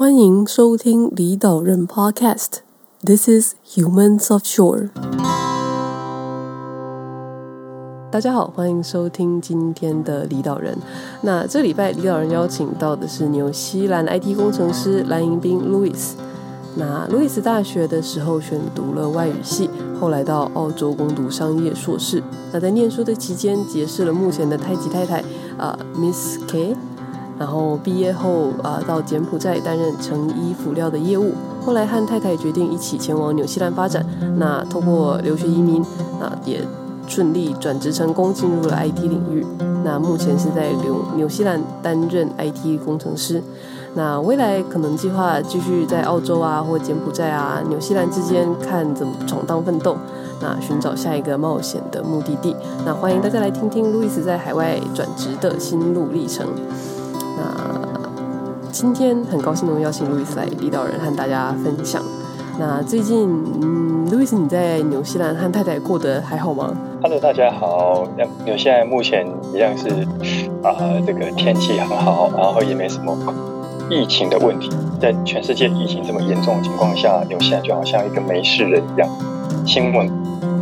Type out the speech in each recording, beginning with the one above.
欢迎收听离岛人 Podcast。This is Humans Offshore。大家好，欢迎收听今天的离岛人。那这礼拜离岛人邀请到的是纽西兰 IT 工程师蓝迎宾 Louis。那 Louis 大学的时候选读了外语系，后来到澳洲攻读商业硕士。那在念书的期间，结识了目前的太极太太啊、Miss K。然后毕业后啊、到柬埔寨担任成衣辅料的业务。后来和太太决定一起前往纽西兰发展。那通过留学移民，那也顺利转职成功，进入了 IT 领域。那目前是在纽纽西兰担任 IT 工程师。那未来可能计划继续在澳洲啊，或柬埔寨啊、纽西兰之间看怎么闯荡奋斗。那寻找下一个冒险的目的地。那欢迎大家来听听路易斯在海外转职的心路历程。今天很高兴能邀请路易斯来离岛人和大家分享。那最近，嗯，路易斯你在纽西兰和太太过得还好吗？Hello，大家好。那纽西兰目前一样是啊、呃，这个天气很好，然后也没什么 疫情的问题。在全世界疫情这么严重的情况下，纽西兰就好像一个没事人一样。新闻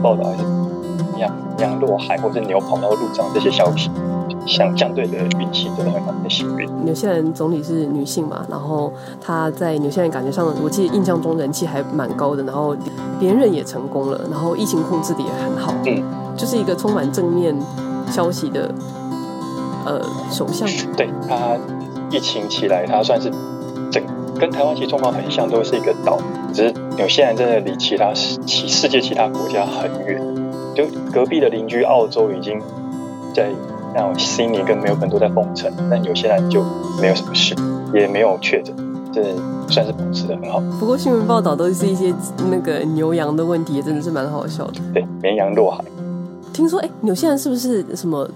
报道还是羊羊落海，或者牛跑到路上这些消息。相相对的运气真的很很幸运。纽西兰总理是女性嘛，然后她在纽西兰感觉上，我记得印象中人气还蛮高的，然后连任也成功了，然后疫情控制的也很好，嗯，就是一个充满正面消息的呃首相。对，他疫情起来，他算是整跟台湾其实状况很像，都是一个岛，只是纽西兰真的离其他其世界其他国家很远，就隔壁的邻居澳洲已经在。像悉尼跟没有本都在封城，但有些人就没有什么事，也没有确诊，这算是保持的很好。不过新闻报道都是一些那个牛羊的问题，也真的是蛮好笑的。对，绵羊落海。听说哎，纽西兰是不是什么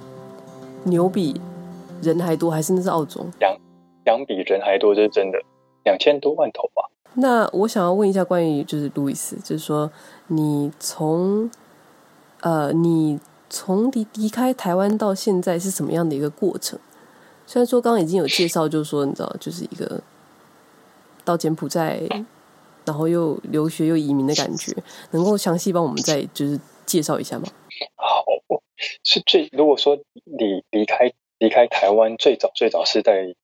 牛比人还多，还是那是澳洲？羊羊比人还多，这是真的，两千多万头吧。那我想要问一下关于就是路易斯，就是说你从呃你。从离离开台湾到现在是什么样的一个过程？虽然说刚刚已经有介绍，就是说你知道，就是一个到柬埔寨，然后又留学又移民的感觉，能够详细帮我们再就是介绍一下吗？好，是最如果说你离开离开台湾，最早最早是在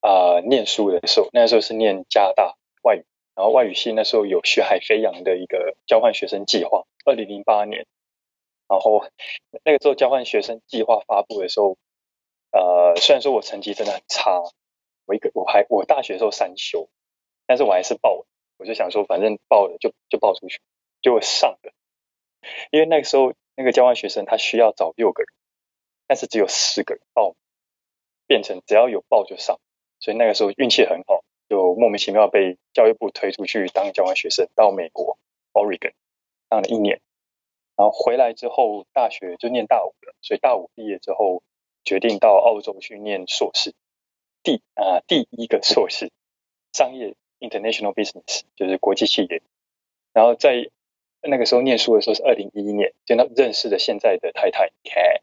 啊、念书的时候，那时候是念加拿大外语，然后外语系那时候有学海飞扬的一个交换学生计划，二零零八年。然后那个时候交换学生计划发布的时候，呃，虽然说我成绩真的很差，我一个我还我大学时候三修，但是我还是报了。我就想说，反正报了就就报出去，就上了。因为那个时候那个交换学生他需要找六个人，但是只有四个人报，变成只要有报就上，所以那个时候运气很好，就莫名其妙被教育部推出去当交换学生，到美国 Oregon 当了一年。然后回来之后，大学就念大五了，所以大五毕业之后，决定到澳洲去念硕士，第啊第一个硕士，商业 International Business 就是国际企业。然后在那个时候念书的时候是二零一一年，就那认识的现在的太太 Kat。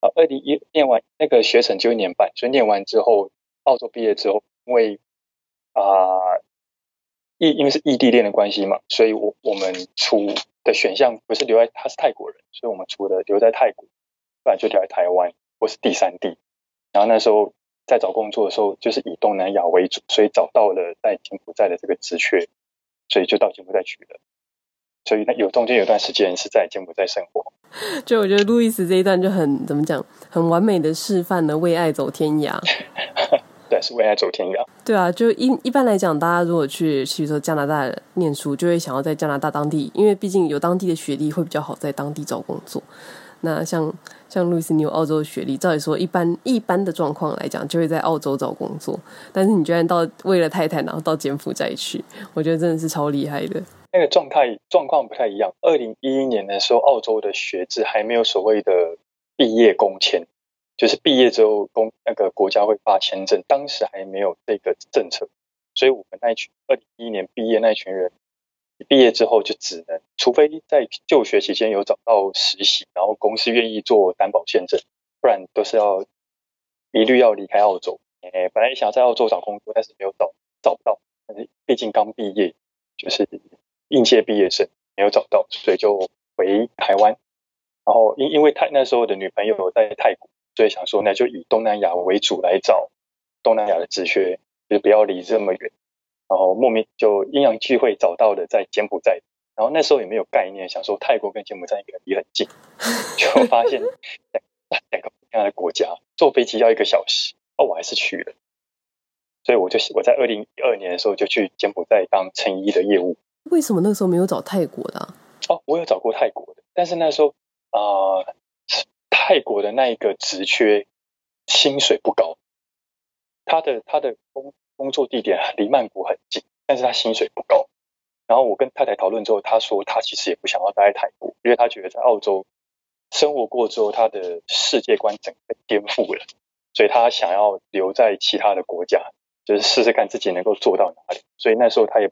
好，二零一念完那个学程就一年半，所以念完之后，澳洲毕业之后，因为啊异因为是异地恋的关系嘛，所以我我们出。的选项不是留在，他是泰国人，所以我们除了留在泰国，不然就留在台湾或是第三地。然后那时候在找工作的时候，就是以东南亚为主，所以找到了在柬埔寨的这个职缺，所以就到柬埔寨去了。所以那有中间有段时间是在柬埔寨生活。就我觉得路易斯这一段就很怎么讲，很完美的示范了为爱走天涯。对，是为爱走天涯。对啊，就一一般来讲，大家如果去，比如说加拿大念书，就会想要在加拿大当地，因为毕竟有当地的学历会比较好，在当地找工作。那像像路易斯，你有澳洲的学历，照理说一般一般的状况来讲，就会在澳洲找工作。但是你居然到为了太太，然后到柬埔寨去，我觉得真的是超厉害的。那个状态状况不太一样。二零一一年的时候，澳洲的学制还没有所谓的毕业工签。就是毕业之后，公那个国家会发签证，当时还没有这个政策，所以我们那群二零一一年毕业那一群人，毕业之后就只能，除非在就学期间有找到实习，然后公司愿意做担保签证，不然都是要一律要离开澳洲。诶，本来想在澳洲找工作，但是没有找找不到，但是毕竟刚毕业，就是应届毕业生，没有找到，所以就回台湾。然后因因为泰那时候的女朋友在泰国，所以想说那就以东南亚为主来找东南亚的职缺，就是不要离这么远。然后莫名就阴阳聚会找到的在柬埔寨。然后那时候也没有概念，想说泰国跟柬埔寨应该离很近，就发现两两个不一样的国家，坐飞机要一个小时，哦，我还是去了。所以我就我在二零一二年的时候就去柬埔寨当成衣的业务。为什么那个时候没有找泰国的啊？哦，我有找过泰国的，但是那时候啊、呃，泰国的那一个职缺薪水不高，他的他的工工作地点离曼谷很近，但是他薪水不高。然后我跟太太讨论之后，他说他其实也不想要待在泰国，因为他觉得在澳洲生活过之后，他的世界观整个颠覆了，所以他想要留在其他的国家，就是试试看自己能够做到哪里。所以那时候他也，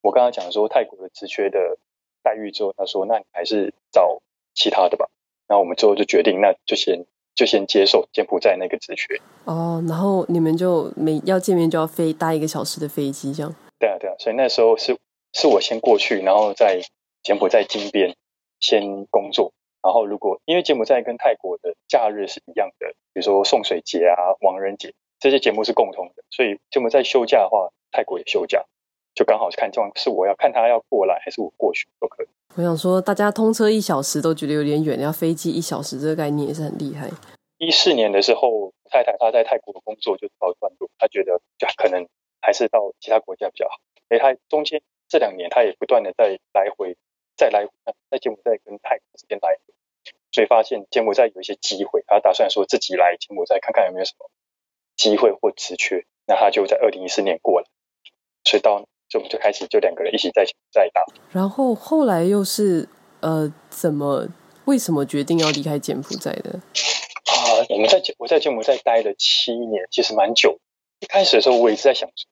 我刚刚讲说泰国的职缺的待遇之后，他说那你还是找其他的吧。然后我们最后就决定，那就先就先接受柬埔寨那个职缺。哦，然后你们就每要见面就要飞搭一个小时的飞机，这样？对啊，对啊。所以那时候是。是我先过去，然后在柬埔寨金边先工作。然后如果因为柬埔寨跟泰国的假日是一样的，比如说送水节啊、亡人节这些节目是共同的，所以柬埔寨休假的话，泰国也休假，就刚好是看状况，是我要看他要过来还是我过去都可以。我想说，大家通车一小时都觉得有点远，要飞机一小时，这个概念也是很厉害。一四年的时候，太太她在泰国的工作就告一段落，她觉得就可能还是到其他国家比较好，所以她中间。这两年，她也不断的在来回，再来回，在柬埔寨跟泰国之间来回，所以发现柬埔寨有一些机会，她打算说自己来柬埔寨看看有没有什么机会或职缺，那他就在二零一四年过来，所以到就我们就开始就两个人一起在柬埔寨打。然后后来又是呃，怎么为什么决定要离开柬埔寨的？啊、呃，我们在柬我在柬埔寨待了七年，其实蛮久。一开始的时候，我一直在想说，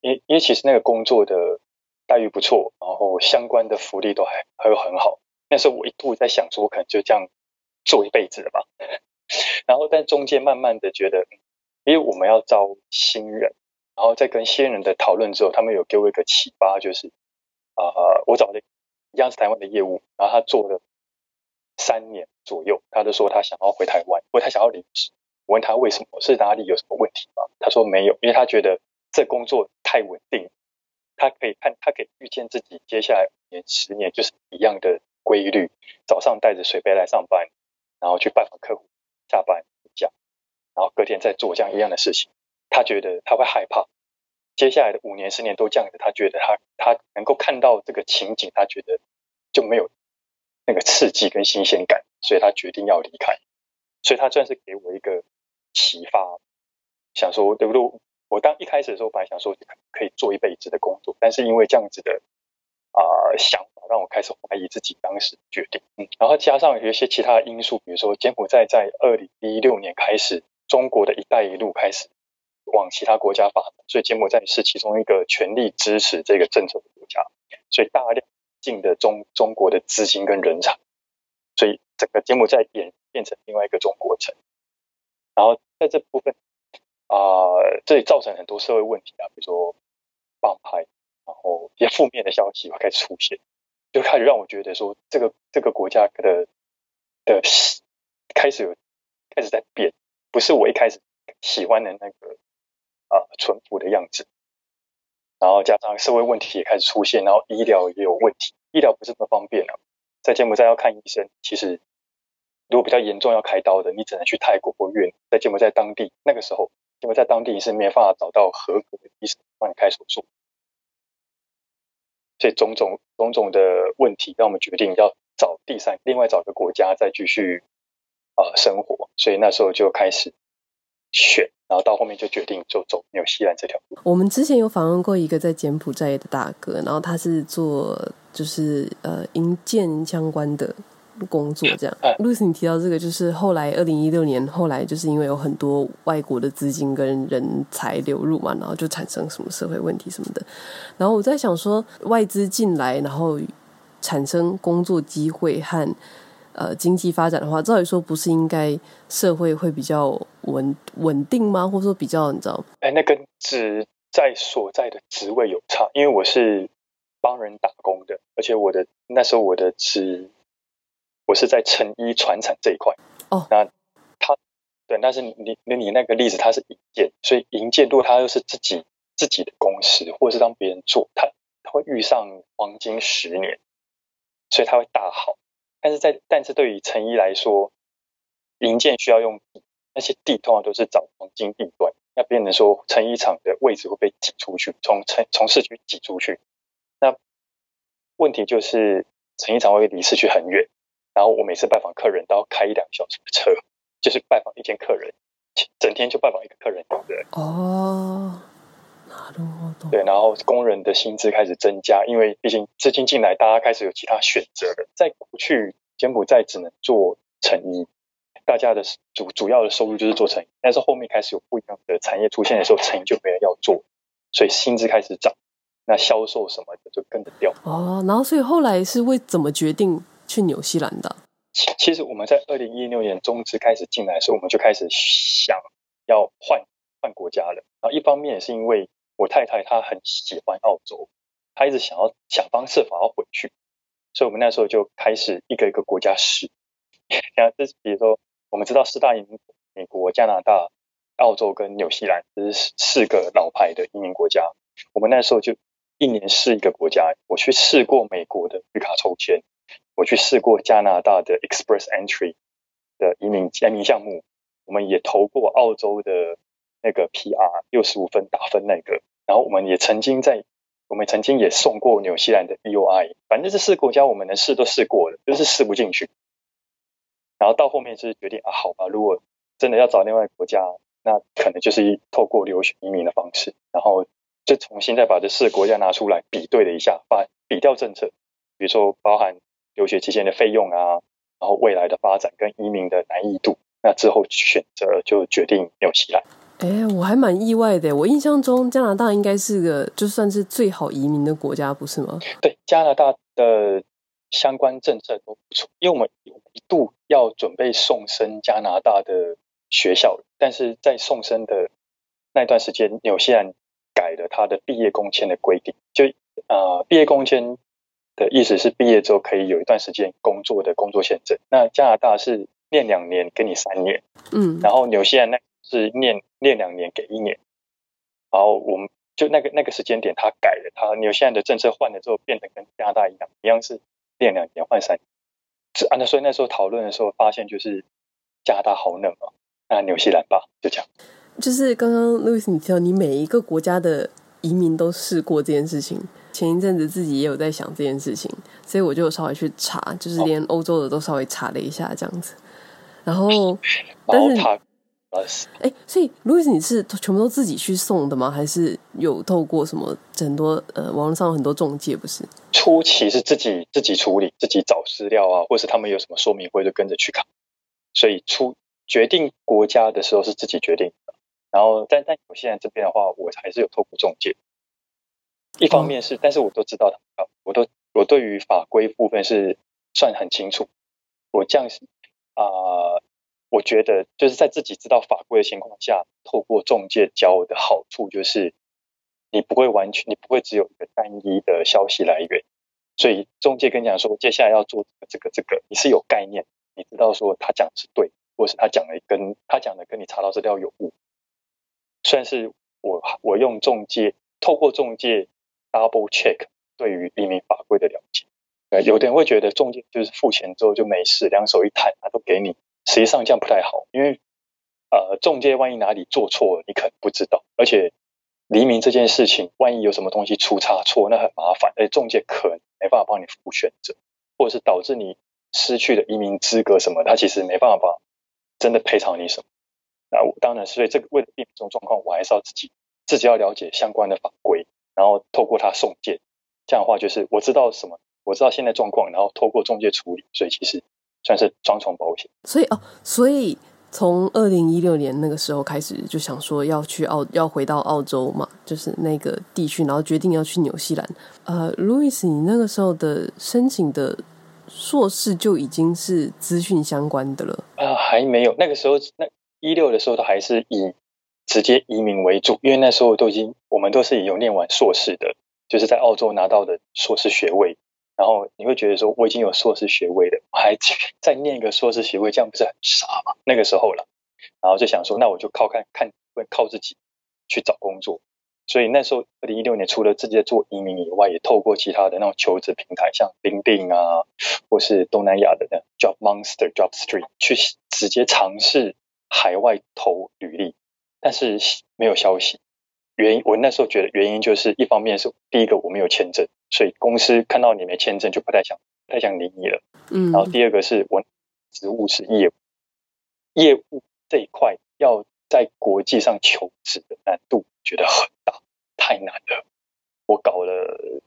因因为其实那个工作的。待遇不错，然后相关的福利都还还有很好。那时候我一度在想说，我可能就这样做一辈子了吧。然后在中间慢慢的觉得，因为我们要招新人，然后在跟新人的讨论之后，他们有给我一个启发，就是啊、呃，我找的一样是台湾的业务，然后他做了三年左右，他就说他想要回台湾，或他想要离职。我问他为什么，是哪里有什么问题吗？他说没有，因为他觉得这工作太稳定。他可以看，他可以预见自己接下来五年、十年就是一样的规律：早上带着水杯来上班，然后去拜访客户，下班回家，然后隔天再做这样一样的事情。他觉得他会害怕，接下来的五年、十年都这样子。他觉得他他能够看到这个情景，他觉得就没有那个刺激跟新鲜感，所以他决定要离开。所以他算是给我一个启发，想说对不对？我当一开始的时候，本来想说可以做一辈子的工作，但是因为这样子的啊、想法，让我开始怀疑自己当时决定。嗯，然后加上有一些其他的因素，比如说柬埔寨在二零一六年开始，中国的一带一路开始往其他国家发展，所以柬埔寨是其中一个全力支持这个政策的国家，所以大量进的中中国的资金跟人才，所以整个柬埔寨变变成另外一个中国城。然后在这部分。啊、这里造成很多社会问题啊，比如说帮派，然后一些负面的消息会开始出现，就开始让我觉得说，这个这个国家的的开始有开始在变，不是我一开始喜欢的那个啊淳朴的样子。然后加上社会问题也开始出现，然后医疗也有问题，医疗不是那么方便啊，在柬埔寨要看医生，其实如果比较严重要开刀的，你只能去泰国或越南，在柬埔寨当地那个时候。因为在当地你是没办法找到合格的医生帮你开手术，所以种种种种的问题让我们决定要找第三，另外找一个国家再继续啊、生活，所以那时候就开始选，然后到后面就决定就走纽西兰这条路。我们之前有访问过一个在柬埔寨的大哥，然后他是做就是呃营建相关的。工作这样，Louis，你提到这个，就是后来二零一六年，后来就是因为有很多外国的资金跟人才流入嘛，然后就产生什么社会问题什么的。然后我在想说，外资进来，然后产生工作机会和呃经济发展的话，照理说不是应该社会会比较稳稳定吗？或者说比较你知道？哎，那跟职在所在的职位有差，因为我是帮人打工的，而且我的那时候我的职，我是在成衣传产这一块。哦，那他对，但是你你你那个例子，他是营建，所以营建如果他又是自己自己的公司，或者是让别人做，他他会遇上黄金十年，所以他会大好。但是在但是对于成衣来说，零件需要用，那些地通常都是找黄金地段，那变成说成衣厂的位置会被挤出去，从城从市区挤出去。那问题就是成衣厂会离市区很远，然后我每次拜访客人都要开一两个小时的车，就是拜访一间客人，整天就拜访一个客人，对不对？哦，对，然后工人的薪资开始增加，因为毕竟资金进来，大家开始有其他选择了。在过去，柬埔寨只能做成衣。大家的主主要的收入就是做成衣，但是后面开始有不一样的产业出现的时候，成衣就没人要做，所以薪资开始涨，那销售什么的就跟着掉。哦，然后所以后来是为怎么决定去纽西兰的？其其实我们在二零一六年中资开始进来的时候，我们就开始想要换换国家了。然后一方面也是因为我太太她很喜欢澳洲，她一直想要想方设法要回去，所以我们那时候就开始一个一个国家试。然后这是比如说。我们知道四大移民，美国、加拿大、澳洲跟纽西兰，这是四个老牌的移民国家。我们那时候就一年试一个国家。我去试过美国的绿卡抽签，我去试过加拿大的 Express Entry 的移民移民项目，我们也投过澳洲的那个 PR 六十五分打分那个。然后我们也曾经在，我们曾经也送过纽西兰的 EOI。反正这四个国家我们能试都试过了，就是试不进去。然后到后面是决定啊，好吧，如果真的要找另外国家，那可能就是透过留学移民的方式，然后就重新再把这四个国家拿出来比对了一下，把比较政策，比如说包含留学期间的费用啊，然后未来的发展跟移民的难易度，那之后选择就决定纽西兰。哎，我还蛮意外的，我印象中加拿大应该是个就算是最好移民的国家，不是吗？对，加拿大的。相关政策都不错，因为我们一度要准备送生加拿大的学校，但是在送生的那段时间，纽西兰改了他的毕业工签的规定，就啊、呃，毕业工签的意思是毕业之后可以有一段时间工作的工作签证。那加拿大是念两年给你三年，嗯，然后纽西兰那是念念两年给一年，然后我们就那个那个时间点他改了，他纽西兰的政策换了之后，变得跟加拿大一样，一样是。念两年换三年，是啊，那所以那时候讨论的时候发现，就是加拿大好冷啊，那纽西兰吧，就这样。就是刚刚 Louis 你提到你每一个国家的移民都试过这件事情，前一阵子自己也有在想这件事情，所以我就稍微去查，就是连欧洲的都稍微查了一下这样子，然后但是。哎，所以路易斯，你是全部都自己去送的吗？还是有透过什么很多呃网络上有很多中介？不是，初期是自己自己处理，自己找资料啊，或是他们有什么说明会就跟着去看。所以出决定国家的时候是自己决定的。然后但但我现在这边的话，我还是有透过中介。一方面是，哦、但是我都知道他，我都我对于法规部分是算很清楚。我这样子啊。呃我觉得就是在自己知道法规的情况下，透过中介教的好处就是，你不会完全，你不会只有一个单一的消息来源。所以中介跟你讲说，接下来要做这个这个这个，你是有概念，你知道说他讲的是对，或是他讲的跟他讲的跟你查到资料有误。算是我我用中介，透过中介 double check 对于移民法规的了解。有的人会觉得中介就是付钱之后就没事，两手一摊，他都给你。实际上这样不太好，因为呃，中介万一哪里做错了，你可能不知道。而且移民这件事情，万一有什么东西出差错，那很麻烦。而且中介可能没办法帮你负选择，或者是导致你失去了移民资格什么，他其实没办法真的赔偿你什么。那我当然，所以这个为了避免这种状况，我还是要自己自己要了解相关的法规，然后透过他送件，这样的话就是我知道什么，我知道现在状况，然后透过中介处理，所以其实。算是双重保险，所以哦，所以从二零一六年那个时候开始就想说要去澳，要回到澳洲嘛，就是那个地区，然后决定要去纽西兰。呃，路易斯，你那个时候的申请的硕士就已经是资讯相关的了？啊、呃，还没有，那个时候那一六的时候，都还是以直接移民为主，因为那时候都已经我们都是有念完硕士的，就是在澳洲拿到的硕士学位。然后你会觉得说，我已经有硕士学位了，我还再念一个硕士学位，这样不是很傻吗？那个时候了，然后就想说，那我就靠看看，靠自己去找工作。所以那时候，二零一六年除了自己在做移民以外，也透过其他的那种求职平台，像 LinkedIn 啊，或是东南亚的那 Job Monster、JobStreet，去直接尝试海外投履历，但是没有消息。原因我那时候觉得原因就是一方面是第一个我没有签证，所以公司看到你没签证就不太想不太想理你了。嗯，然后第二个是我职务是业务，业务这一块要在国际上求职的难度觉得很大，太难了。我搞了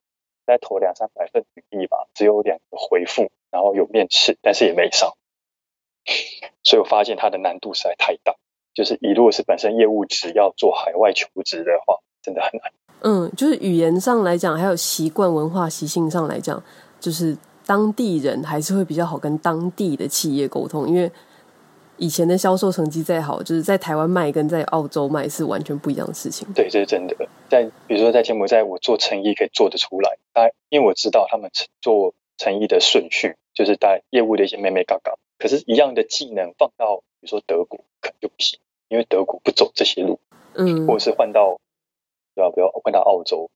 再投两三百份履历吧，只有两个回复，然后有面试，但是也没上。所以我发现它的难度实在太大。就是，以如果是本身业务只要做海外求职的话，真的很难。嗯，就是语言上来讲，还有习惯、文化、习性上来讲，就是当地人还是会比较好跟当地的企业沟通。因为以前的销售成绩再好，就是在台湾卖跟在澳洲卖是完全不一样的事情。对，这是真的。在比如说在柬埔寨，我做成衣可以做得出来，但因为我知道他们做成衣的顺序，就是带业务的一些妹妹嘎嘎。可是，一样的技能放到比如说德国，可能就不行。因为德国不走这些路，嗯，或者是换到，对吧？不要换到澳洲，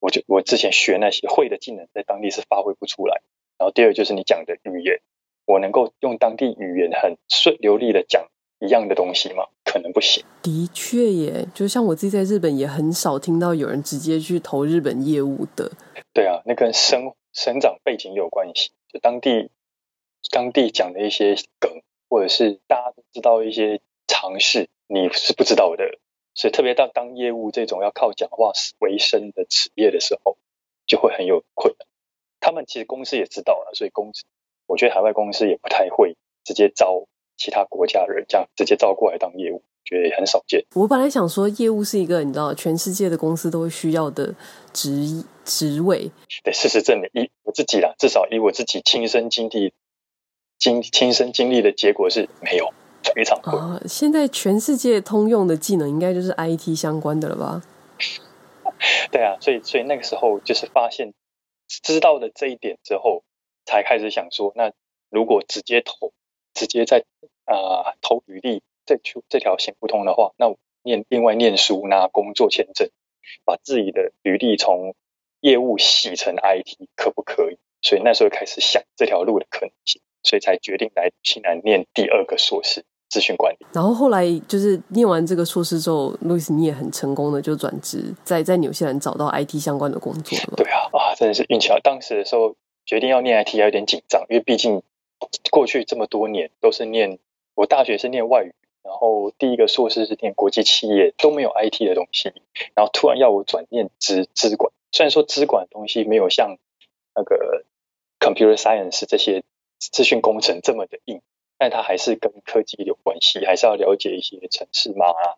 我就我之前学那些会的技能，在当地是发挥不出来。然后第二就是你讲的语言，我能够用当地语言很顺流利的讲一样的东西吗？可能不行。的确耶，就像我自己在日本也很少听到有人直接去投日本业务的。对啊，那跟生生长背景有关系，就当地当地讲的一些梗，或者是大家都知道一些。尝试你是不知道的，所以特别到当业务这种要靠讲话为生的职业的时候，就会很有困难。他们其实公司也知道了，所以公司我觉得海外公司也不太会直接招其他国家的人，这样直接招过来当业务，觉得也很少见。我本来想说，业务是一个你知道全世界的公司都会需要的职职位。对，事实证明，以我自己啦，至少以我自己亲身经历、经亲身经历的结果是没有。非常啊！现在全世界通用的技能应该就是 IT 相关的了吧？对啊，所以所以那个时候就是发现知道了这一点之后，才开始想说，那如果直接投，直接在啊、呃、投履历这条这条行不通的话，那我念另外念书拿工作签证，把自己的履历从业务洗成 IT 可不可以？所以那时候开始想这条路的可能性。所以才决定来西南念第二个硕士，资讯管理。然后后来就是念完这个硕士之后，路易斯你也很成功的就转职，在在纽西兰找到 IT 相关的工作了。对啊，啊，真的是运气好。当时的时候决定要念 IT 还有点紧张，因为毕竟过去这么多年都是念，我大学是念外语，然后第一个硕士是念国际企业，都没有 IT 的东西，然后突然要我转念资资管，虽然说资管的东西没有像那个 computer science 这些。资讯工程这么的硬，但它还是跟科技有关系，还是要了解一些城市码啊，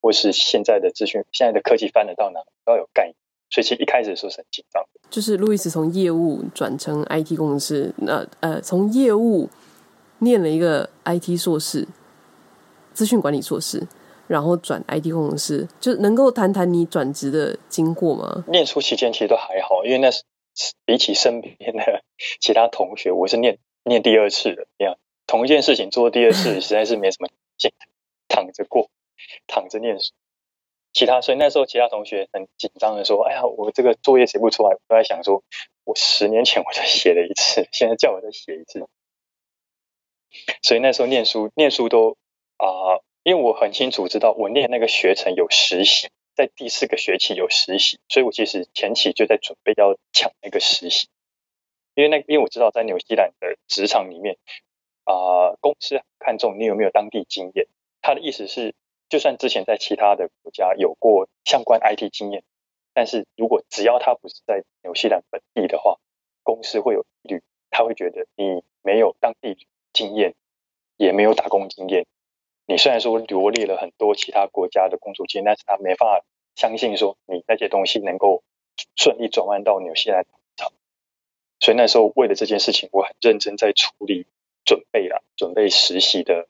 或是现在的资讯，现在的科技翻得到哪，都要有概念。所以其实一开始的时候是很紧张的。就是路易斯从业务转成 IT 工程师，那呃，从业务念了一个 IT 硕士，资讯管理硕士，然后转 IT 工程师，就能够谈谈你转职的经过吗？念书期间其实都还好，因为那是比起身边的其他同学，我是念。念第二次的，这样同一件事情做第二次，实在是没什么劲，躺着过，躺着念书。其他，所以那时候其他同学很紧张的说：“哎呀，我这个作业写不出来。”我在想说，我十年前我就写了一次，现在叫我再写一次。所以那时候念书，念书都啊、呃，因为我很清楚知道，我念那个学程有实习，在第四个学期有实习，所以我其实前期就在准备要抢那个实习。因为那，因为我知道在纽西兰的职场里面，啊、公司看重你有没有当地经验。他的意思是，就算之前在其他的国家有过相关 IT 经验，但是如果只要他不是在纽西兰本地的话，公司会有疑虑，他会觉得你没有当地经验，也没有打工经验。你虽然说罗列了很多其他国家的工作经验，但是他没法相信说你那些东西能够顺利转换到纽西兰。所以那时候为了这件事情，我很认真在处理备，实习的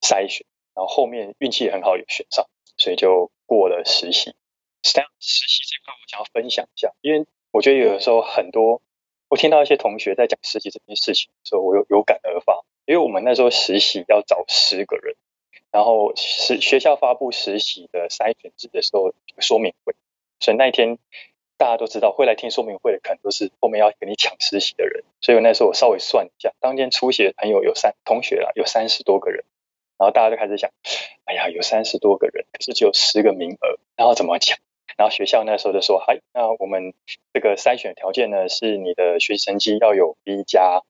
筛选，然后后面运气很好，有选上。所以就过了实习。实际上，实习这块我想要分享一下，因为我觉得有的时候很多我听到一些同学在讲实习这件事情的时候，我有有感而发。因为我们那时候实习要找十个人，然后实学校发布实习的筛选制的时候说明会，所以那一天大家都知道会来听说明会的，可能都是后面要跟你抢实习的人。所以那时候我稍微算一下，当天出席的朋友有三同学啊，有三十多个人，然后大家就开始想，哎呀，有三十多个人，可是只有十个名额，然后怎么抢？然后学校那时候就说，嗨，那我们这个筛选条件呢，是你的学习成绩要有 B 加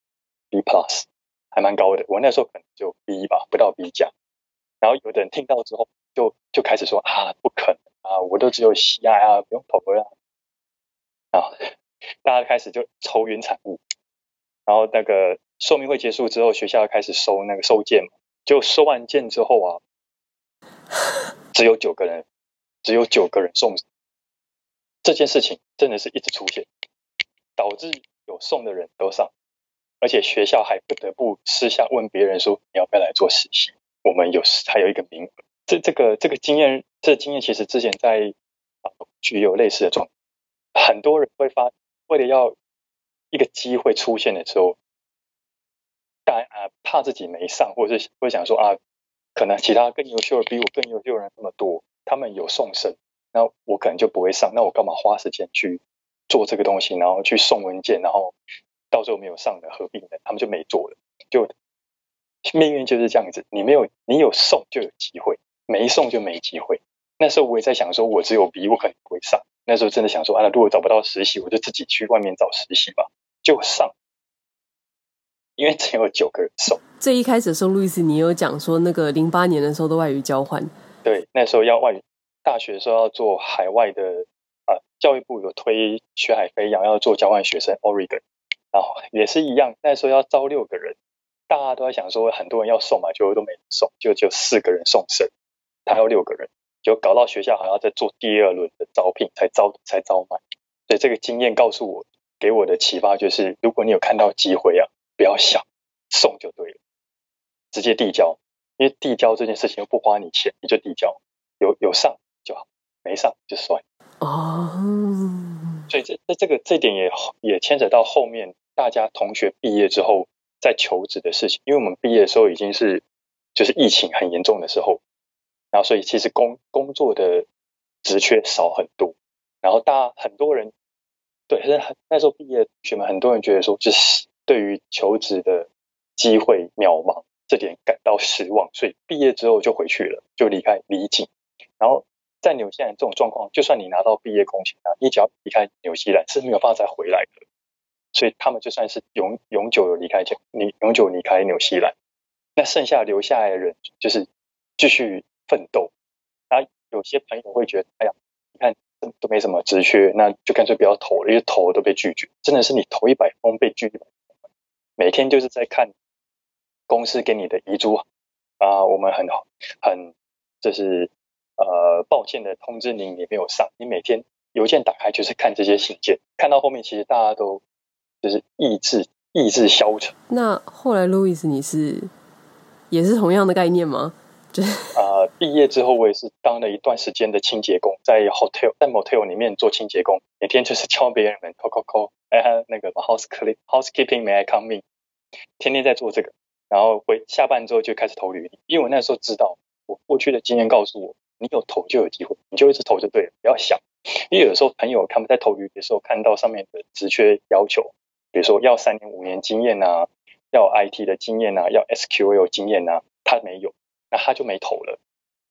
B plus。还蛮高的，我那时候可能就 B 吧，不到 B 加。然后有的人听到之后就，就就开始说啊，不可能啊，我都只有 C 啊，不用投了。啊，啊大家开始就愁云惨雾。然后那个说明会结束之后，学校开始收那个收件，就收完件之后啊，只有九个人，只有九个人送。这件事情真的是一直出现，导致有送的人都上。而且学校还不得不私下问别人说：“你要不要来做实习？”我们有还有一个名额。这这个这个经验，这经验其实之前在啊，具有类似的状。很多人会发，为了要一个机会出现的时候，但啊，怕自己没上，或者是会想说啊，可能其他更优秀的比我更优秀的人那么多，他们有送审，那我可能就不会上。那我干嘛花时间去做这个东西，然后去送文件，然后。到时候没有上的合并的，他们就没做了。就命运就是这样子，你没有，你有送就有机会，没送就没机会。那时候我也在想说，我只有 B，我可能不会上。那时候真的想说，啊，如果找不到实习，我就自己去外面找实习吧，就上。因为只有九个人送。最一开始的时候，路易斯，你有讲说，那个零八年的时候的外语交换。对，那时候要外语，大学的时候要做海外的啊，教育部有推学海飞扬，要做交换学生，Oregon。然后也是一样，那时候要招六个人，大家都在想说很多人要送嘛，就都没人送，就只有四个人送审，他要六个人，就搞到学校还要再做第二轮的招聘才招才招满。所以这个经验告诉我，给我的启发就是，如果你有看到机会啊，不要想，送就对了，直接递交，因为递交这件事情又不花你钱，你就递交，有有上就好，没上就算。哦，所以这这这个这点也也牵扯到后面。大家同学毕业之后在求职的事情，因为我们毕业的时候已经是就是疫情很严重的时候，然后所以其实工工作的职缺少很多，然后大很多人对，那时候毕业的同学们很多人觉得说，就是对于求职的机会渺茫，这点感到失望，所以毕业之后就回去了，就离开离境。然后在纽西兰这种状况，就算你拿到毕业工钱啊，你只要离开纽西兰是没有办法再回来的。所以他们就算是永永久的离开，你永久离开纽西兰，那剩下留下来的人就是继续奋斗。然后有些朋友会觉得，哎呀，你看都没什么职缺，那就干脆不要投了，因为投都被拒绝。真的是你投一百封被拒一百封，每天就是在看公司给你的遗嘱啊，我们很好，很就是呃抱歉的通知您你没有上。你每天邮件打开就是看这些信件，看到后面其实大家都。就是意志意志消沉。那后来，路易斯，你是也是同样的概念吗？啊、毕业之后，我也是当了一段时间的清洁工，在 hotel 在 motel 里面做清洁工，每天就是敲别人门，call call call，哎，那个 house clean housekeeping may I come in？天天在做这个，然后回下班之后就开始投履历，因为我那时候知道，我过去的经验告诉我，你有投就有机会，你就一直投就对了，不要想，因为有时候朋友他们在投履历的时候看到上面的职缺要求。比如说要三年五年经验啊，要 IT 的经验啊，要 SQL 经验啊，他没有，他就没投了。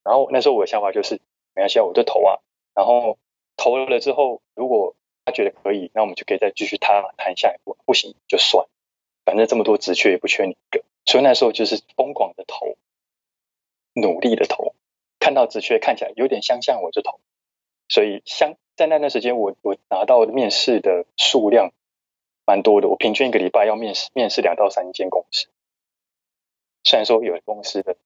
然后那时候我的想法就是，没关系，我就投啊。然后投了之后，如果他觉得可以，那我们就可以再继续谈谈下一步。不行就算，反正这么多职缺也不缺你一个。所以那时候就是疯狂的投，努力的投，看到职缺看起来有点相像，我就投。所以相在那段时间，我我拿到面试的数量。蛮多的，我平均一个礼拜要面试面试两到三间公司。虽然说有的公司的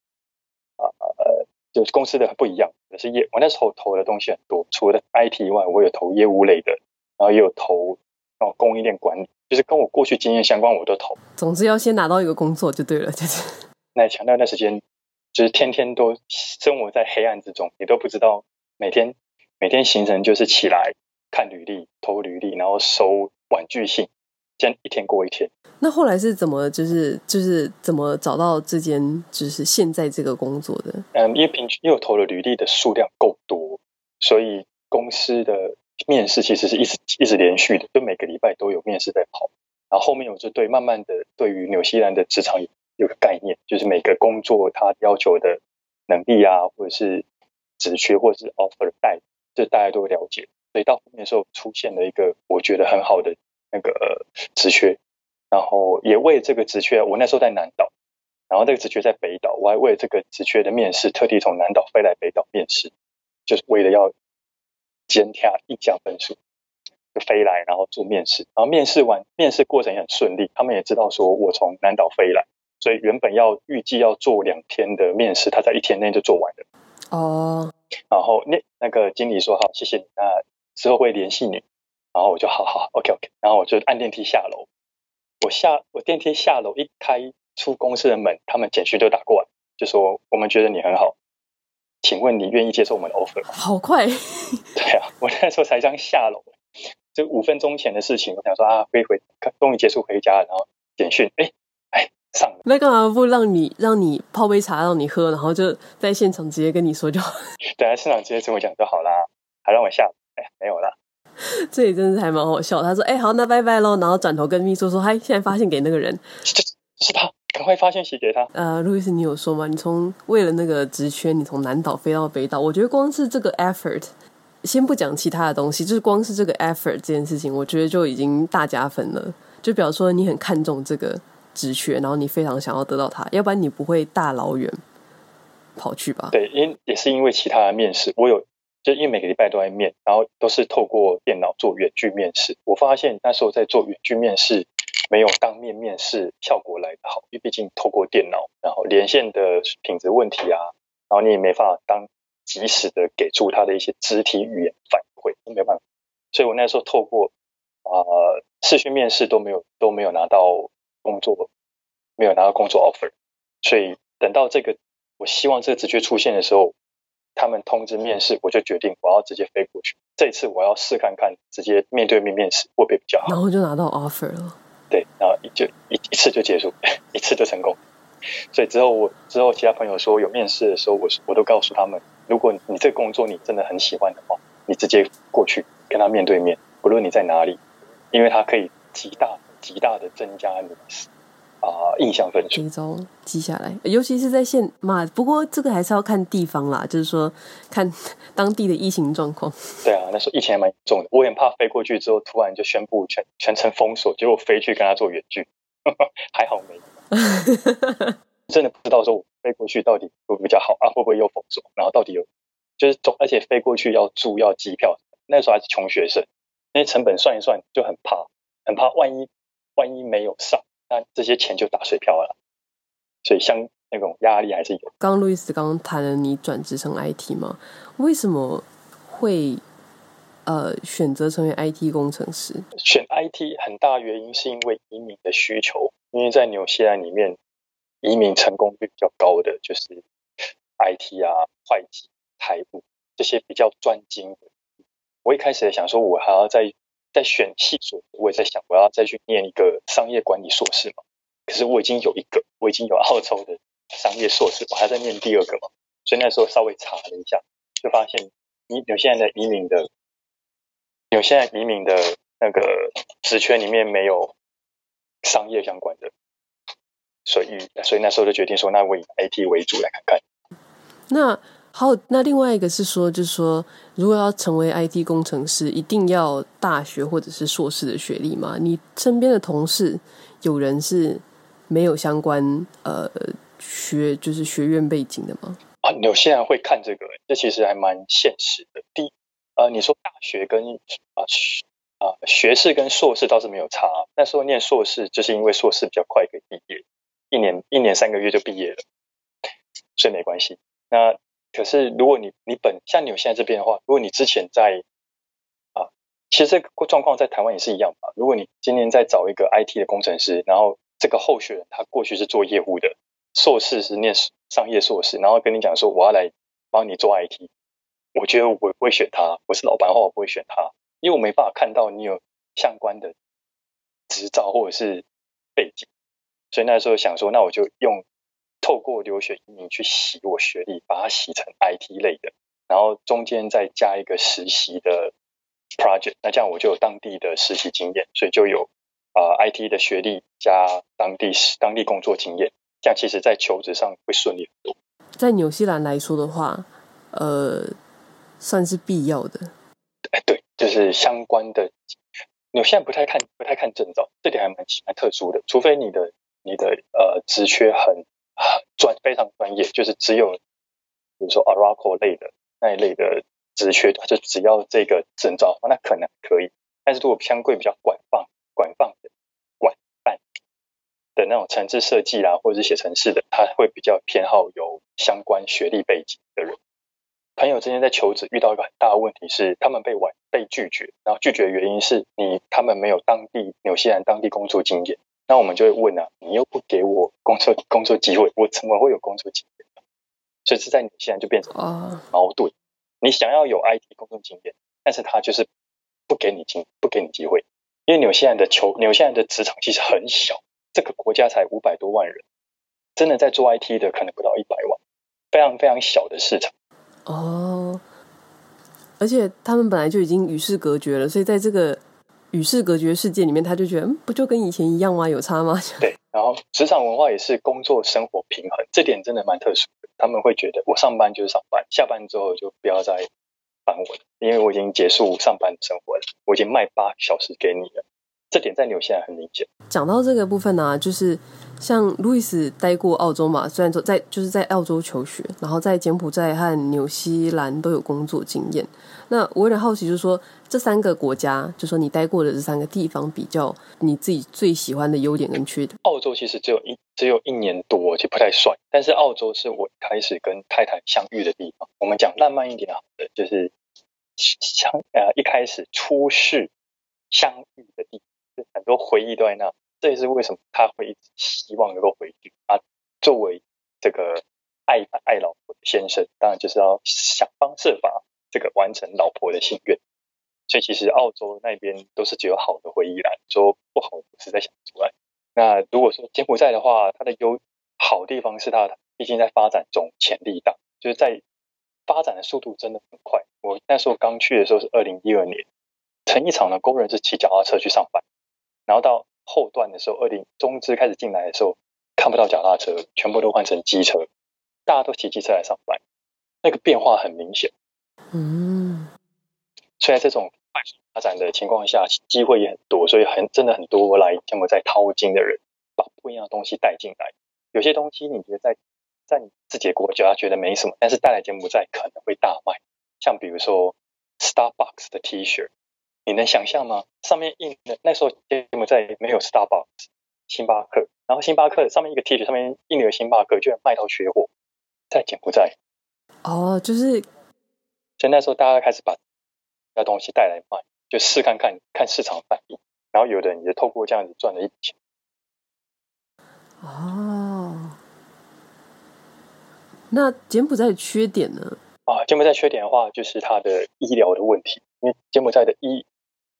啊呃，就是公司的不一样，可是业我那时候投的东西很多，除了 IT 以外，我有投业务类的，然后也有投哦供应链管理，就是跟我过去经验相关，我都投。总之要先拿到一个工作就对了，就是。那强调那时间就是天天都生活在黑暗之中，你都不知道每天每天行程就是起来看履历、投履历，然后收婉拒信，这样一天过一天。那后来是怎么就是就是怎么找到这间就是现在这个工作的？嗯，因为平均因为我投了履历的数量够多，所以公司的面试其实是一直一直连续的，就每个礼拜都有面试在跑。然后后面我就对慢慢的对于纽西兰的职场有个概念，就是每个工作它要求的能力啊，或者是职缺或者是 offer 待遇，这大家都了解。所以到后面的时候出现了一个我觉得很好的那个职缺，然后也为这个职缺，我那时候在南岛，然后这个职缺在北岛，我还为了这个职缺的面试特地从南岛飞来北岛面试，就是为了要减加一加分数。就飞来，然后做面试，然后面试完，面试过程也很顺利。他们也知道说我从南岛飞来，所以原本要预计要做两天的面试，他在一天内就做完了。哦，然后那那个经理说好，谢谢你，那之后会联系你。然后我就好好，OK OK，然后我就按电梯下楼。我下我电梯下楼一开出公司的门，他们简讯就打过来，就说我们觉得你很好，请问你愿意接受我们的 offer 吗？好快。对啊，我那时候才刚下楼。就五分钟前的事情，我想说啊，可以回，终于结束回家，然后简讯，哎哎上了。那干嘛不让你让你泡杯茶让你喝，然后就在现场直接跟你说就好？对啊，现场直接跟我讲就好啦，还让我下，哎没有啦。这里真的是还蛮好笑。他说，哎好，那拜拜喽，然后转头跟秘书说，嗨，现在发信给那个人，是是他，赶快发信息给他。呃，路易斯，你有说吗？你从为了那个职缺，你从南岛飞到北岛，我觉得光是这个 effort。先不讲其他的东西，就是光是这个 effort 这件事情，我觉得就已经大加分了。就比如说你很看重这个职缺，然后你非常想要得到它，要不然你不会大老远跑去吧？对，因也是因为其他的面试，我有就因为每个礼拜都在面，然后都是透过电脑做远距面试。我发现那时候在做远距面试，没有当面面试效果来得好，因为毕竟透过电脑，然后连线的品质问题啊，然后你也没法当。及时的给出他的一些肢体语言反馈，都没办法。所以我那时候透过啊、呃、视讯面试都没有都没有拿到工作，没有拿到工作 offer。所以等到这个我希望这个直觉出现的时候，他们通知面试，我就决定我要直接飞过去。这次我要试看看，直接面对面面试会不会比较好。然后就拿到 offer 了。对，然后就一一次就结束，一次就成功。所以之后我之后其他朋友说有面试的时候，我我都告诉他们。如果你这个工作你真的很喜欢的话，你直接过去跟他面对面，不论你在哪里，因为他可以极大极大的增加你啊、呃、印象分数。这一招记下来，尤其是在现嘛，不过这个还是要看地方啦，就是说看 当地的疫情状况。对啊，那时候疫情还蛮严重的，我也怕飞过去之后突然就宣布全全程封锁，结果飞去跟他做远距，还好没有。真的不知道说我飞过去到底会比较好啊？会不会又封锁？然后到底有就是总，而且飞过去要住要机票，那时候还是穷学生，那些成本算一算就很怕，很怕万一万一没有上，那这些钱就打水漂了。所以像那种压力还是有。刚刚路易斯刚刚谈了你转职成 IT 吗？为什么会呃选择成为 IT 工程师？选 IT 很大原因是因为移民的需求，因为在纽西兰里面。移民成功率比较高的就是 IT 啊、会计、财务这些比较专精的。我一开始也想说，我还要再在选系所，我也在想，我要再去念一个商业管理硕士嘛。可是我已经有一个，我已经有澳洲的商业硕士，我还在念第二个嘛。所以那时候稍微查了一下，就发现你有现在的移民的，有现在移民的那个职缺里面没有商业相关的。所以，所以那时候就决定说，那我以 IT 为主来看看。那好，那另外一个是说，就是说，如果要成为 IT 工程师，一定要大学或者是硕士的学历吗？你身边的同事有人是没有相关呃学，就是学院背景的吗？啊，有些人会看这个，这其实还蛮现实的。第一，呃，你说大学跟啊学啊学士跟硕士倒是没有差。那时候念硕士，就是因为硕士比较快可以毕业。一年一年三个月就毕业了，所以没关系。那可是如果你你本像你有现在这边的话，如果你之前在啊，其实这个状况在台湾也是一样吧。如果你今年在找一个 IT 的工程师，然后这个候选人他过去是做业务的，硕士是念商业硕士，然后跟你讲说我要来帮你做 IT，我觉得我不会选他。我是老板的话，我不会选他，因为我没办法看到你有相关的执照或者是背景。所以那时候想说，那我就用透过留学移民去洗我学历，把它洗成 IT 类的，然后中间再加一个实习的 project，那这样我就有当地的实习经验，所以就有啊、呃、IT 的学历加当地当地工作经验，这样其实在求职上会顺利很多。在纽西兰来说的话，呃，算是必要的。哎，对，就是相关的。纽西兰不太看不太看证照，这点还蛮蛮特殊的，除非你的。你的呃职缺很很专非常专业，就是只有比如说 Oracle 类的那一类的职缺，就只要这个证照，那可能可以。但是如果相对比较广泛、广泛的、广泛的那种程式设计啦，或者是写程式的，他会比较偏好有相关学历背景的人。朋友之间在求职遇到一个很大的问题是，他们被婉被拒绝，然后拒绝的原因是你他们没有当地纽西兰当地工作经验。那我们就会问啊，你又不给我工作工作机会，我怎么会有工作经验？所以是在你现在就变成矛盾。你想要有 IT 工作经验，但是他就是不给你机不给你机会，因为纽西兰的球纽西兰的职场其实很小，这个国家才五百多万人，真的在做 IT 的可能不到一百万，非常非常小的市场。哦，而且他们本来就已经与世隔绝了，所以在这个。与世隔绝世界里面，他就觉得，嗯，不就跟以前一样吗？有差吗？对，然后职场文化也是工作生活平衡，这点真的蛮特殊的。他们会觉得，我上班就是上班，下班之后就不要再烦我了，因为我已经结束上班的生活了，我已经卖八小时给你了。这点在纽西兰很明显。讲到这个部分呢、啊，就是像路易斯待过澳洲嘛，虽然说在就是在澳洲求学，然后在柬埔寨和纽西兰都有工作经验。那我有点好奇，就是说这三个国家，就说你待过的这三个地方，比较你自己最喜欢的优点跟缺点。澳洲其实只有一只有一年多，就不太算。但是澳洲是我开始跟太太相遇的地方。我们讲浪漫一点好的，就是相呃一开始初试相遇的地方。很多回忆都在那，这也是为什么他会一直希望能够回去。啊，作为这个爱爱老婆的先生，当然就是要想方设法这个完成老婆的心愿。所以其实澳洲那边都是只有好的回忆啦，说不好实在想不出来。那如果说柬埔寨的话，它的优好地方是它毕竟在发展中，潜力大，就是在发展的速度真的很快。我那时候刚去的时候是二零一二年，成一场的工人是骑脚踏车去上班。然后到后段的时候，二零中资开始进来的时候，看不到脚踏车，全部都换成机车，大家都骑机车来上班，那个变化很明显。嗯，所以在这种快速发展的情况下，机会也很多，所以很真的很多来柬埔寨淘金的人，把不一样的东西带进来。有些东西你觉得在在你自己的国家觉得没什么，但是带来柬埔寨可能会大卖，像比如说 Starbucks 的 T 恤。你能想象吗？上面印的那时候柬埔寨没有 Starbucks，星巴克，然后星巴克上面一个 T 恤上面印了个星巴克，居然卖到缺货，在柬埔寨。哦，就是，所以那时候大家开始把那东西带来卖，就试看看看市场反应，然后有的人也透过这样子赚了一笔钱。哦，那柬埔寨的缺点呢？啊，柬埔寨缺点的话，就是它的医疗的问题，因为柬埔寨的医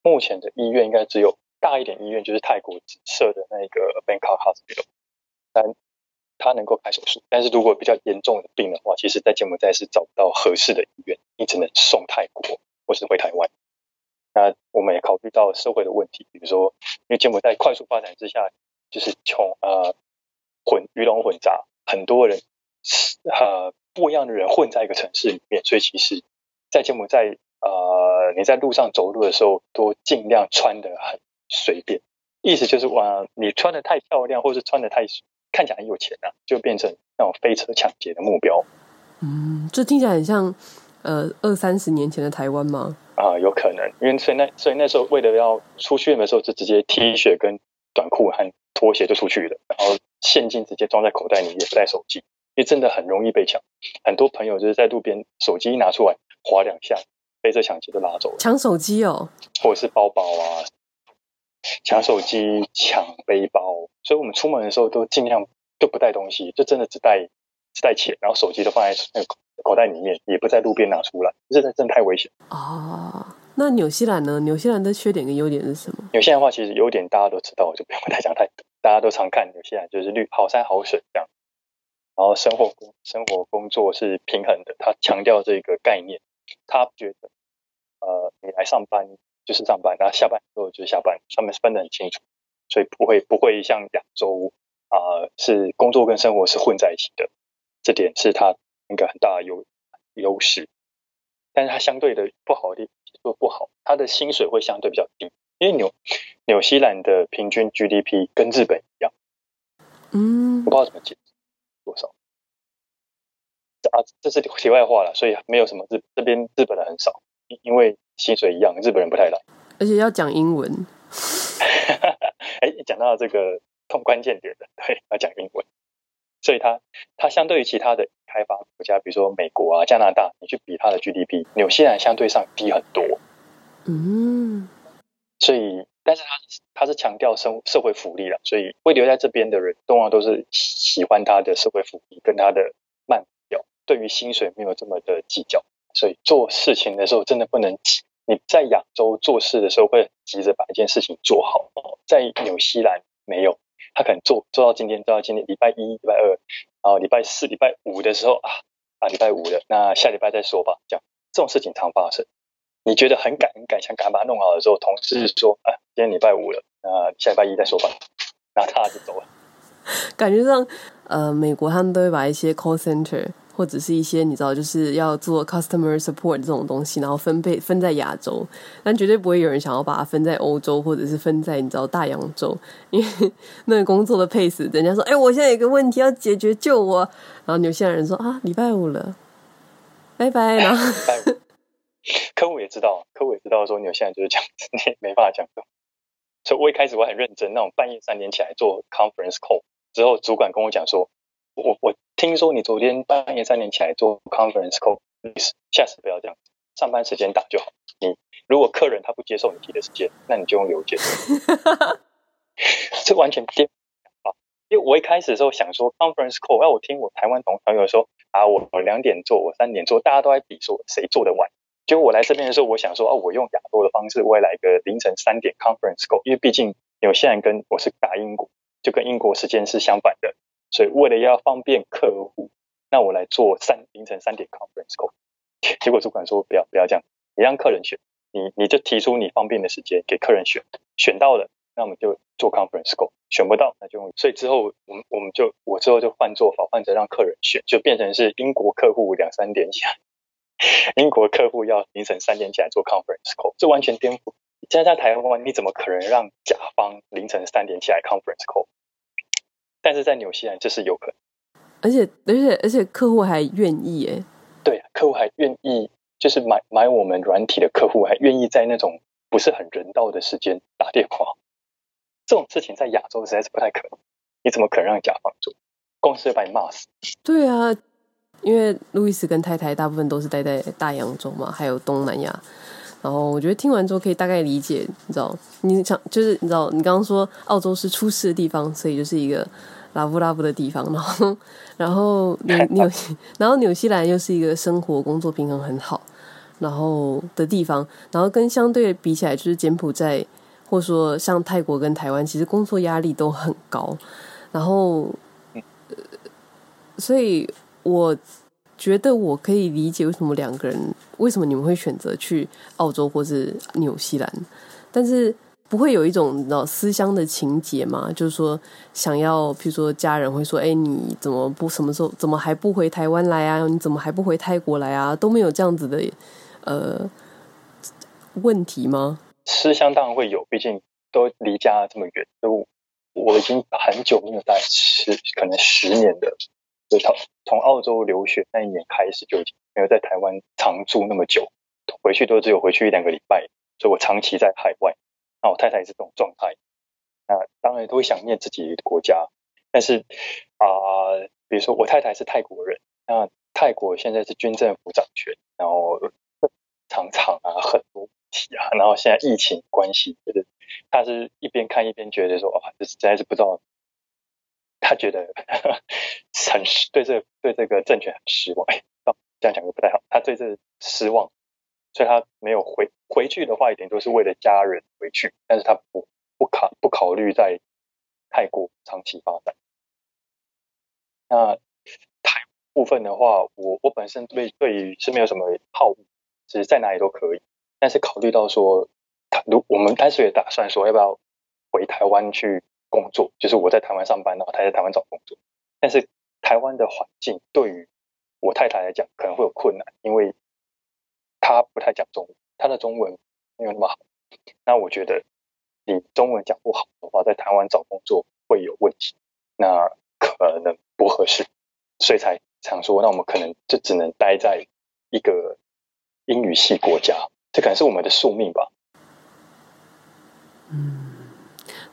目前的医院应该只有大一点医院，就是泰国设的那个 Bangkok Hospital，但它能够开手术。但是如果比较严重的病的话，其实在柬埔寨是找不到合适的医院，你只能送泰国或是回台湾。那我们也考虑到社会的问题，比如说，因为柬埔寨快速发展之下，就是穷呃混鱼龙混杂，很多人呃不一样的人混在一个城市里面，所以其实，在柬埔寨。呃，你在路上走路的时候，都尽量穿得很随便，意思就是哇，你穿得太漂亮，或是穿得太看起来很有钱啊，就变成那种飞车抢劫的目标。嗯，这听起来很像呃二三十年前的台湾吗？啊、呃，有可能，因为所以那所以那时候为了要出去的时候，就直接 T 恤跟短裤和拖鞋就出去了，然后现金直接装在口袋里，也不带手机，因为真的很容易被抢。很多朋友就是在路边手机一拿出来划两下。被这抢劫就拿走了，抢手机哦，或者是包包啊，抢手机、抢背包，所以我们出门的时候都尽量就不带东西，就真的只带只带钱，然后手机都放在那个口袋里面，也不在路边拿出来，这真的太危险啊。那纽西兰呢？纽西兰的缺点跟优点是什么？纽西兰的话，其实优点大家都知道，我就不用太讲太多。大家都常看纽西兰，就是绿好山好水这样，然后生活工生活工作是平衡的。他强调这个概念，他觉得呃，你来上班就是上班，然后下班之后就是下班，上面分得很清楚，所以不会不会像亚洲啊、呃，是工作跟生活是混在一起的。这点是他一个很大的优优势，但是它相对的不好的地方说不好，它的薪水会相对比较低，因为纽纽西兰的平均 GDP 跟日本一样，嗯，我不知道怎么解释多少，啊，这是题外话了，所以没有什么日这边日本人很少，因为薪水一样，日本人不太来，而且要讲英文，哎，讲到这个痛关键点的，对，要讲英文。所以它它相对于其他的开发国家，比如说美国啊、加拿大，你去比它的 GDP，纽西兰相对上低很多。嗯，所以但是它它是强调生社会福利了，所以会留在这边的人，通常都是喜欢它的社会福利跟它的慢表，对于薪水没有这么的计较。所以做事情的时候真的不能急。你在亚洲做事的时候会急着把一件事情做好，在纽西兰没有。他可能做做到今天，做到今天礼拜一、礼拜二，然后礼拜四、礼拜五的时候啊啊，礼拜五了，那下礼拜再说吧。这样这种事情常发生。你觉得很赶很赶，想赶快把它弄好的时候，同事说啊，今天礼拜五了，那下礼拜一再说吧，然后他就走了。感觉上，呃，美国他们都会把一些 call center。或者是一些你知道，就是要做 customer support 这种东西，然后分配分在亚洲，但绝对不会有人想要把它分在欧洲，或者是分在你知道大洋洲，因为那个工作的 pace，人家说，哎，我现在有个问题要解决，救我。然后纽西兰人说啊，礼拜五了，拜拜。然后 客户也知道，客户也知道说纽西兰就是这样子，你没办法讲的。所以我一开始我很认真，那种半夜三点起来做 conference call 之后，主管跟我讲说，我我。听说你昨天半夜三点起来做 conference call，下次不要这样，上班时间打就好。你如果客人他不接受你提的时间，那你就用邮件。这完全颠啊！因为我一开始的时候想说 conference call，要我听我台湾同朋友说啊，我我两点做，我三点做，大家都在比说谁做得晚。结果我来这边的时候，我想说啊，我用亚洲的方式，我也来个凌晨三点 conference call，因为毕竟有些人跟我是打英国，就跟英国时间是相反的。所以为了要方便客户，那我来做三凌晨三点 conference call。结果主管说不要不要这样，你让客人选，你你就提出你方便的时间给客人选，选到了，那我们就做 conference call，选不到那就。所以之后我们我们就我之后就换做法，换成让客人选，就变成是英国客户两三点起来，英国客户要凌晨三点起来做 conference call，这完全颠覆。现在在台湾，你怎么可能让甲方凌晨三点起来 conference call？但是在纽西兰这是有可能，而且而且而且客户还愿意哎，对，客户还愿意，就是买买我们软体的客户还愿意在那种不是很人道的时间打电话，这种事情在亚洲实在是不太可能，你怎么可能让甲方做？公司会把你骂死。对啊，因为路易斯跟太太大部分都是待在大洋洲嘛，还有东南亚。然后我觉得听完之后可以大概理解，你知道，你想就是你知道，你刚刚说澳洲是出事的地方，所以就是一个拉布拉布的地方。然后，然后纽纽，然后纽西兰又是一个生活工作平衡很好，然后的地方。然后跟相对比起来，就是柬埔寨，或说像泰国跟台湾，其实工作压力都很高。然后，所以我。觉得我可以理解为什么两个人，为什么你们会选择去澳洲或是纽西兰，但是不会有一种你知道思乡的情结吗？就是说想要，譬如说家人会说：“哎，你怎么不什么时候怎么还不回台湾来啊？你怎么还不回泰国来啊？”都没有这样子的呃问题吗？思乡当然会有，毕竟都离家这么远，都我已经很久没有在十可能十年的。就从澳洲留学那一年开始，就已经没有在台湾常住那么久，回去都只有回去一两个礼拜，所以我长期在海外。那我太太也是这种状态，那当然都会想念自己的国家，但是啊、比如说我太太是泰国人，那泰国现在是军政府掌权，然后常常啊很多问题啊，然后现在疫情关系，就是他是一边看一边觉得说，哇，这实在是不知道他觉得 很对这个、对这个政权很失望。哎，这样讲又不太好，他对这失望，所以他没有回回去的话，一点都是为了家人回去，但是他不不考不考虑在泰国长期发展。那台部分的话，我我本身对对于是没有什么好恶，其实在哪里都可以，但是考虑到说，他如我们当时也打算说要不要回台湾去。工作就是我在台湾上班，然后他在台湾找工作。但是台湾的环境对于我太太来讲可能会有困难，因为她不太讲中文，她的中文没有那么好。那我觉得你中文讲不好的话，在台湾找工作会有问题，那可能不合适，所以才想说，那我们可能就只能待在一个英语系国家，这可能是我们的宿命吧。嗯。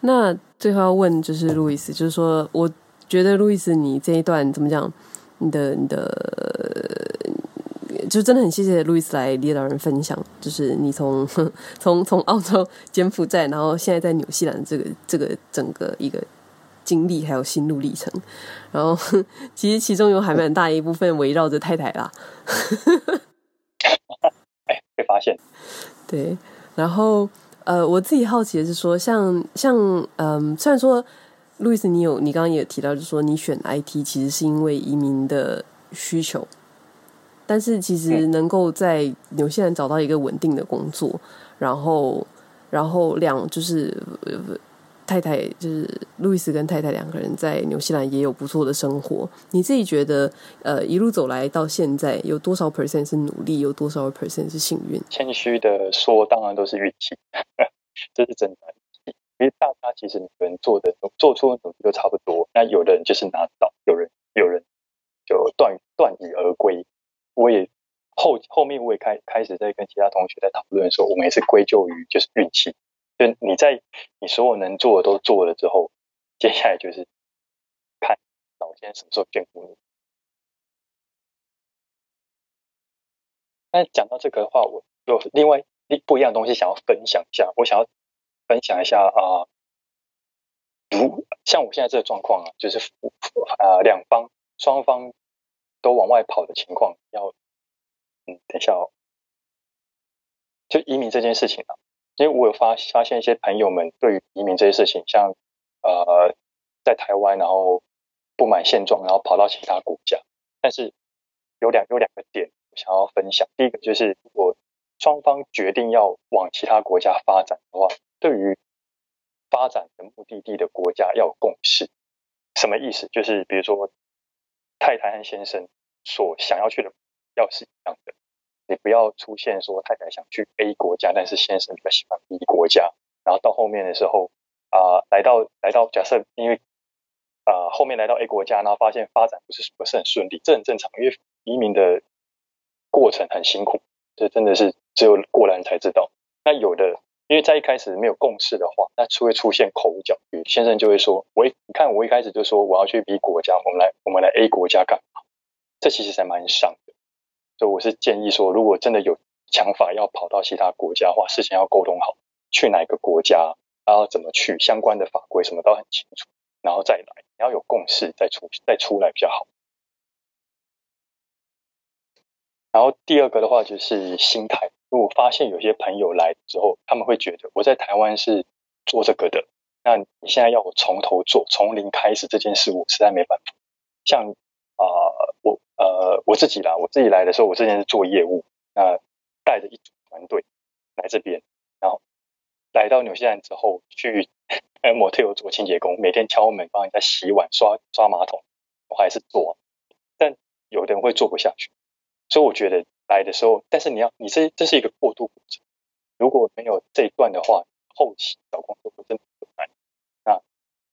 那最后要问就是路易斯，就是说，我觉得路易斯你这一段怎么讲？你的你的，就真的很谢谢路易斯来列岛人分享，就是你从 从从澳洲、柬埔寨，然后现在在纽西兰这个这个整个一个经历还有心路历程，然后 其实其中有还蛮大一部分围绕着太太啦。哎，被发现。对，然后。呃，我自己好奇的是说，像像嗯、呃，虽然说路易斯，你有你刚刚也提到，就是说你选 IT 其实是因为移民的需求，但是其实能够在纽西兰找到一个稳定的工作，然后然后两就是。太太就是路易斯跟太太两个人在纽西兰也有不错的生活。你自己觉得，呃，一路走来到现在，有多少 percent 是努力，有多少 percent 是幸运？谦虚的说，当然都是运气，这是真的。因为大家其实每个人做的做出的努力都差不多。那有的人就是拿到，有人有人就断断羽而归。我也后后面我也开开始在跟其他同学在讨论说，我们也是归咎于就是运气。就你在你所有能做的都做了之后，接下来就是看老天什么时候眷顾你。那讲到这个的话，我有另外一不一样的东西想要分享一下。我想要分享一下啊，如像我现在这个状况啊，就是啊两方双方都往外跑的情况，要嗯等一下哦，就移民这件事情啊。因为我有发发现一些朋友们对于移民这些事情，像呃在台湾，然后不满现状，然后跑到其他国家。但是有两有两个点想要分享。第一个就是，如果双方决定要往其他国家发展的话，对于发展的目的地的国家要有共识。什么意思？就是比如说太太和先生所想要去的要是一样的。你不要出现说太太想去 A 国家，但是先生比较喜欢 B 国家，然后到后面的时候啊、来到来到假设因为啊、后面来到 A 国家，然后发现发展不是不是很顺利，这很正常，因为移民的过程很辛苦，这真的是只有过来人才知道。那有的因为在一开始没有共识的话，那就会出现口角，先生就会说：“我一你看我一开始就说我要去 B 国家，我们来我们来 A 国家干嘛？”这其实还蛮伤。所以我是建议说，如果真的有想法要跑到其他国家的话，事先要沟通好，去哪个国家，然后怎么去，相关的法规什么都很清楚，然后再来，你要有共识再出再出来比较好。然后第二个的话就是心态，如果发现有些朋友来之后，他们会觉得我在台湾是做这个的，那你现在要我从头做，从零开始这件事，我实在没办法。像啊、呃，我自己啦，我自己来的时候，我之前是做业务，那带着一组团队来这边，然后来到纽西兰之后，去 motel 做清洁工，每天敲门帮人家洗碗、刷刷马桶，我还是做，但有的人会做不下去，所以我觉得来的时候，但是你要，你这这是一个过渡过程，如果没有这一段的话，后期找工作会真的。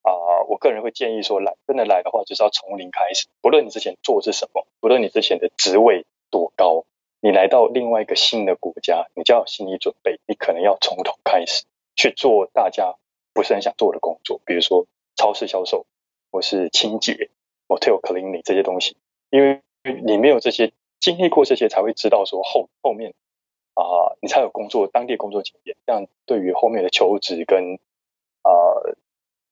啊、我个人会建议说，来真的来的话，就是要从零开始。不论你之前做的是什么，不论你之前的职位多高，你来到另外一个新的国家，你就要有心理准备，你可能要从头开始去做大家不是很想做的工作，比如说超市销售，或是清洁，motel cleaning 这些东西。因为你没有这些经历过这些，才会知道说后后面啊、你才有工作当地工作经验，这样对于后面的求职跟。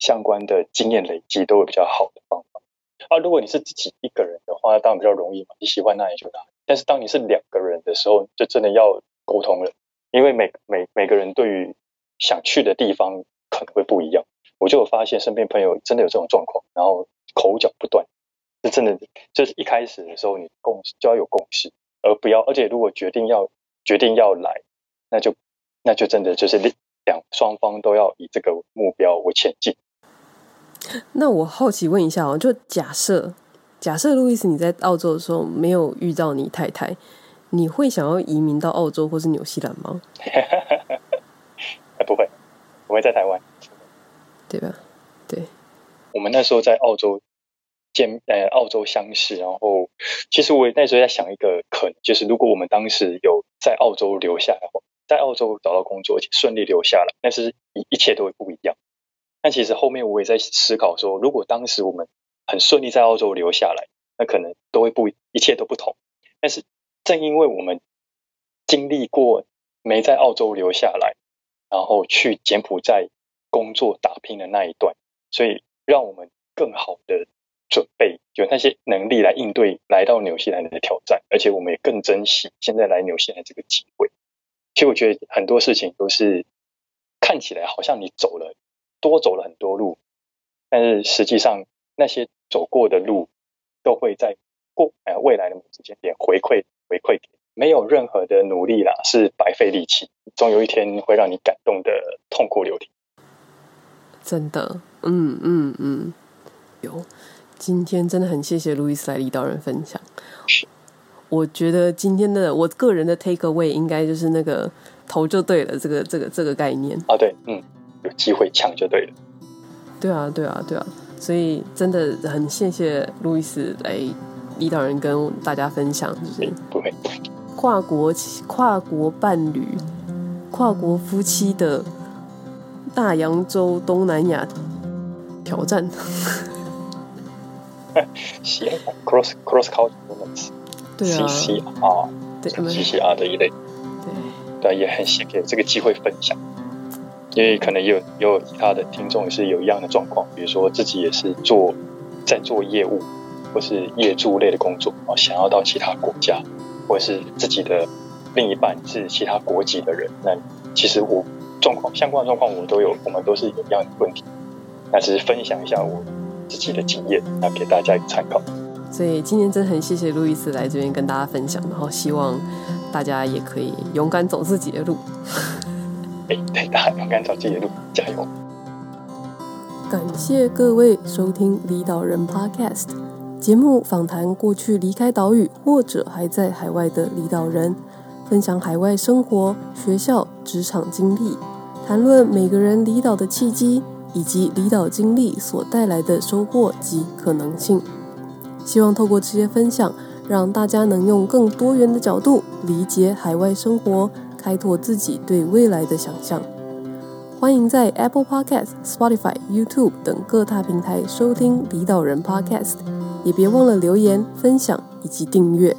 相关的经验累积都会比较好的方法啊，如果你是自己一个人的话，当然比较容易嘛，你喜欢那你就哪里。但是当你是两个人的时候，就真的要沟通了，因为每每每个人对于想去的地方可能会不一样。我就有发现身边朋友真的有这种状况，然后口角不断，这真的。就是一开始的时候，你共就要有共识，而不要，而且如果决定要决定要来，那就那就真的就是两双方都要以这个目标为前进。那我好奇问一下哦，就假设假设路易斯你在澳洲的时候没有遇到你太太，你会想要移民到澳洲或是纽西兰吗？不会，我会在台湾。对吧？对，我们那时候在澳洲见，呃，澳洲相识，然后其实我那时候在想一个可能，就是如果我们当时有在澳洲留下来，在澳洲找到工作，而且顺利留下来，那是一一切都会不一样。但其实后面我也在思考说，如果当时我们很顺利在澳洲留下来，那可能都会不一切都不同。但是正因为我们经历过没在澳洲留下来，然后去柬埔寨。工作打拼的那一段，所以让我们更好的准备，有那些能力来应对来到纽西兰的挑战，而且我们也更珍惜现在来纽西兰这个机会。其实我觉得很多事情都是看起来好像你走了多走了很多路，但是实际上那些走过的路都会在过呃未来的某时间点回馈回馈给，没有任何的努力啦是白费力气，总有一天会让你感动的痛哭流涕。真的，嗯嗯嗯，有，今天真的很谢谢路易斯来离岛人分享。我觉得今天的我个人的 take away 应该就是那个投就对了，这个这个这个概念。啊，对，嗯，有机会抢就对了。对啊，对啊，对啊，所以真的很谢谢路易斯来李导人跟大家分享，就是不会跨国跨国伴侣、跨国夫妻的。大洋洲东南亚挑战，cross cross culture moments，对啊，CCR，对，CCR 的一类，对，对，也很谢谢这个机会分享，因为可能也有也有其他的听众也是有一样的状况，比如说自己也是做在做业务或是业助类的工作啊，想要到其他国家，或者是自己的另一半是其他国籍的人，那其实我。状况相关的状况，我都有，我们都是有一样的问题。那只是分享一下我自己的经验，那给大家一个参考。所以今天真的很谢谢路易斯来这边跟大家分享，然后希望大家也可以勇敢走自己的路。对，大家勇敢走自己的路，加油！感谢各位收听离岛人 Podcast 节目，访谈过去离开岛屿或者还在海外的离岛人。分享海外生活、学校、职场经历，谈论每个人离岛的契机，以及离岛经历所带来的收获及可能性。希望透过这些分享，让大家能用更多元的角度理解海外生活，开拓自己对未来的想象。欢迎在 Apple Podcast、Spotify、YouTube 等各大平台收听离岛人 Podcast，也别忘了留言、分享以及订阅。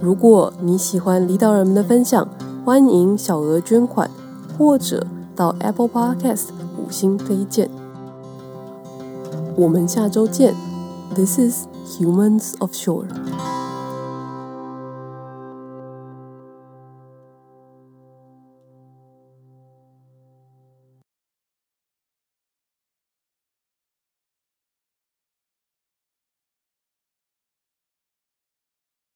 如果你喜欢离岛人们的分享，欢迎小额捐款，或者到 Apple Podcast 五星推荐。我们下周见。This is Humans of Shore。